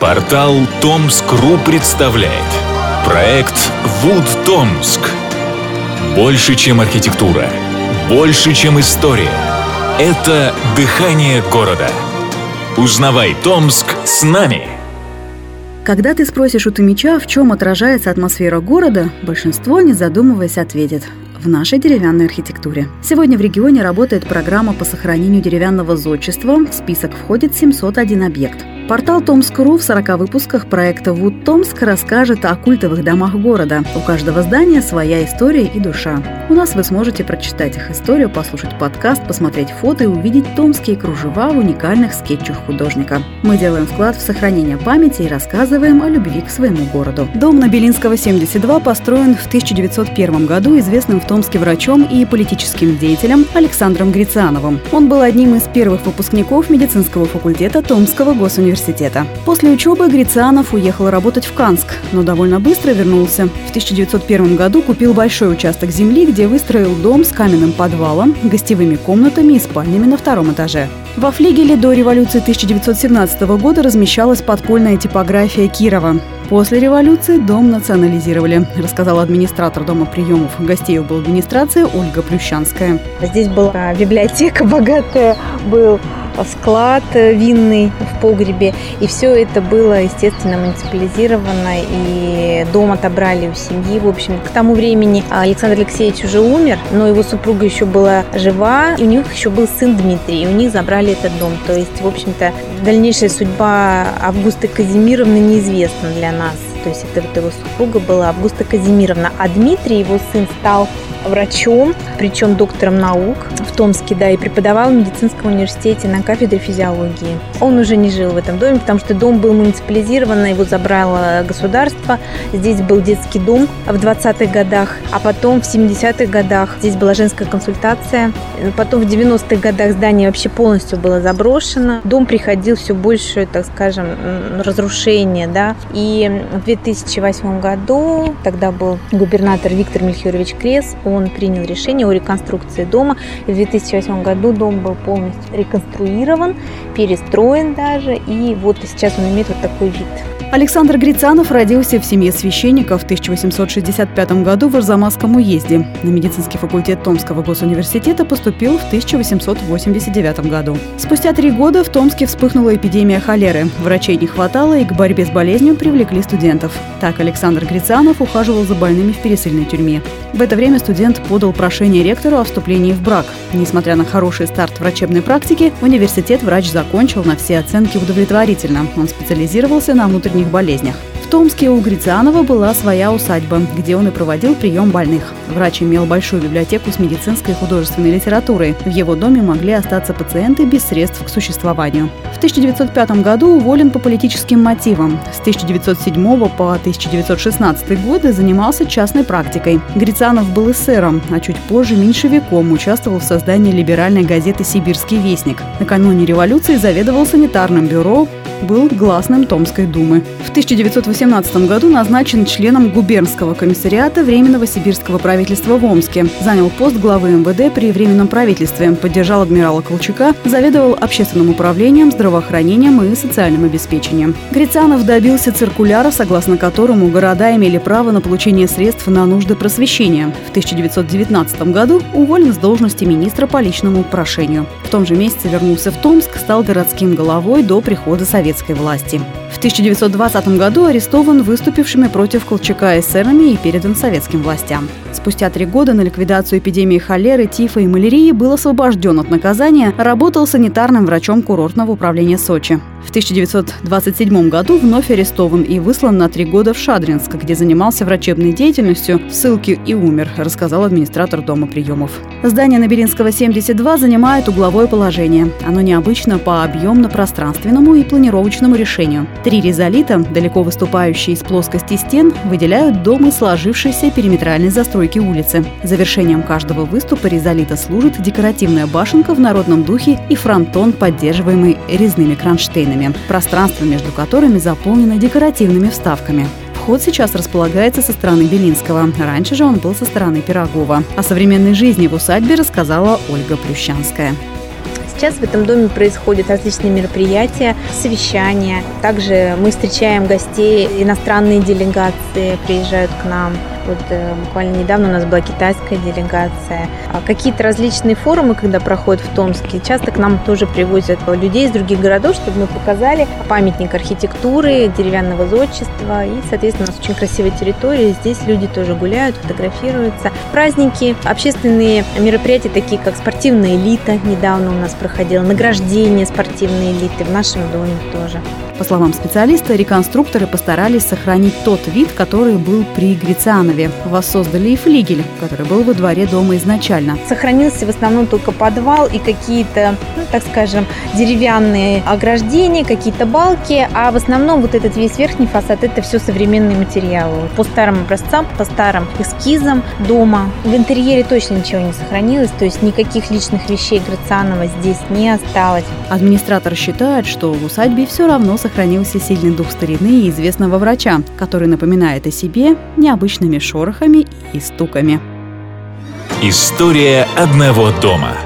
Портал Томск.ру представляет Проект Вуд Томск Больше, чем архитектура Больше, чем история Это дыхание города Узнавай Томск с нами! Когда ты спросишь у Томича, в чем отражается атмосфера города, большинство, не задумываясь, ответит в нашей деревянной архитектуре. Сегодня в регионе работает программа по сохранению деревянного зодчества. В список входит 701 объект. Портал Томск.ру в 40 выпусках проекта «Вуд Томск» расскажет о культовых домах города. У каждого здания своя история и душа. У нас вы сможете прочитать их историю, послушать подкаст, посмотреть фото и увидеть томские кружева в уникальных скетчах художника. Мы делаем вклад в сохранение памяти и рассказываем о любви к своему городу. Дом на Белинского, 72 построен в 1901 году известным в Томске врачом и политическим деятелем Александром Грициановым. Он был одним из первых выпускников медицинского факультета Томского госуниверситета университета. После учебы Грицианов уехал работать в Канск, но довольно быстро вернулся. В 1901 году купил большой участок земли, где выстроил дом с каменным подвалом, гостевыми комнатами и спальнями на втором этаже. Во флигеле до революции 1917 года размещалась подпольная типография Кирова. После революции дом национализировали, рассказал администратор дома приемов. Гостей был администрации Ольга Плющанская. Здесь была библиотека богатая, был склад винный в погребе. И все это было, естественно, муниципализировано. И дом отобрали у семьи. В общем, к тому времени Александр Алексеевич уже умер, но его супруга еще была жива. И у них еще был сын Дмитрий. И у них забрали этот дом. То есть, в общем-то, дальнейшая судьба Августы Казимировны неизвестна для нас. То есть это вот его супруга была Августа Казимировна. А Дмитрий, его сын, стал врачом, причем доктором наук в Томске, да, и преподавал в медицинском университете на кафедре физиологии. Он уже не жил в этом доме, потому что дом был муниципализирован, его забрало государство. Здесь был детский дом в 20-х годах, а потом в 70-х годах здесь была женская консультация. Потом в 90-х годах здание вообще полностью было заброшено. Дом приходил все больше, так скажем, разрушение, да. И в 2008 году, тогда был губернатор Виктор Мельхиорович Крес, он он принял решение о реконструкции дома. в 2008 году дом был полностью реконструирован, перестроен даже, и вот сейчас он имеет вот такой вид. Александр Грицанов родился в семье священника в 1865 году в Арзамасском уезде. На медицинский факультет Томского госуниверситета поступил в 1889 году. Спустя три года в Томске вспыхнула эпидемия холеры. Врачей не хватало и к борьбе с болезнью привлекли студентов. Так Александр Грицанов ухаживал за больными в пересыльной тюрьме. В это время студент подал прошение ректору о вступлении в брак. Несмотря на хороший старт врачебной практики, университет врач закончил на все оценки удовлетворительно. Он специализировался на внутренней внутренних болезнях. В Томске у Грицианова была своя усадьба, где он и проводил прием больных. Врач имел большую библиотеку с медицинской и художественной литературой. В его доме могли остаться пациенты без средств к существованию. В 1905 году уволен по политическим мотивам. С 1907 по 1916 годы занимался частной практикой. Грицианов был эсером, а чуть позже меньшевиком участвовал в создании либеральной газеты «Сибирский вестник». Накануне революции заведовал санитарным бюро, был гласным Томской думы. В 1918 году назначен членом губернского комиссариата Временного сибирского правительства в Омске. Занял пост главы МВД при Временном правительстве, поддержал адмирала Колчака, заведовал общественным управлением, здравоохранением и социальным обеспечением. Грицанов добился циркуляра, согласно которому города имели право на получение средств на нужды просвещения. В 1919 году уволен с должности министра по личному прошению. В том же месяце вернулся в Томск, стал городским головой до прихода Совета советской власти. В 1920 году арестован выступившими против Колчака эсерами и передан советским властям. Спустя три года на ликвидацию эпидемии холеры, тифа и малярии был освобожден от наказания, работал санитарным врачом курортного управления Сочи. В 1927 году вновь арестован и выслан на три года в Шадринск, где занимался врачебной деятельностью, в ссылке и умер, рассказал администратор дома приемов. Здание Наберинского 72 занимает угловое положение. Оно необычно по объемно-пространственному и планировочному решению. Три резолита, далеко выступающие из плоскости стен, выделяют дом из сложившейся периметральной застройки улицы. Завершением каждого выступа резолита служит декоративная башенка в народном духе и фронтон, поддерживаемый резными кронштейнами, пространство между которыми заполнено декоративными вставками. Вход сейчас располагается со стороны Белинского. Раньше же он был со стороны Пирогова. О современной жизни в усадьбе рассказала Ольга Плющанская. Сейчас в этом доме происходят различные мероприятия, совещания. Также мы встречаем гостей, иностранные делегации приезжают к нам. Вот э, буквально недавно у нас была китайская делегация. А какие-то различные форумы, когда проходят в Томске, часто к нам тоже привозят людей из других городов, чтобы мы показали памятник архитектуры, деревянного зодчества. И, соответственно, у нас очень красивая территория. Здесь люди тоже гуляют, фотографируются. Праздники, общественные мероприятия, такие как спортивная элита, недавно у нас проходило, награждение спортивной элиты в нашем доме тоже. По словам специалиста, реконструкторы постарались сохранить тот вид, который был при Грицианове. Воссоздали и флигель, который был во дворе дома изначально. Сохранился в основном только подвал и какие-то, ну, так скажем, деревянные ограждения, какие-то балки, а в основном вот этот весь верхний фасад – это все современные материалы. По старым образцам, по старым эскизам дома. В интерьере точно ничего не сохранилось, то есть никаких личных вещей Грацианова здесь не осталось. Администратор считает, что в усадьбе все равно сохранился сильный дух старины и известного врача, который напоминает о себе необычными шорохами и стуками. История одного дома –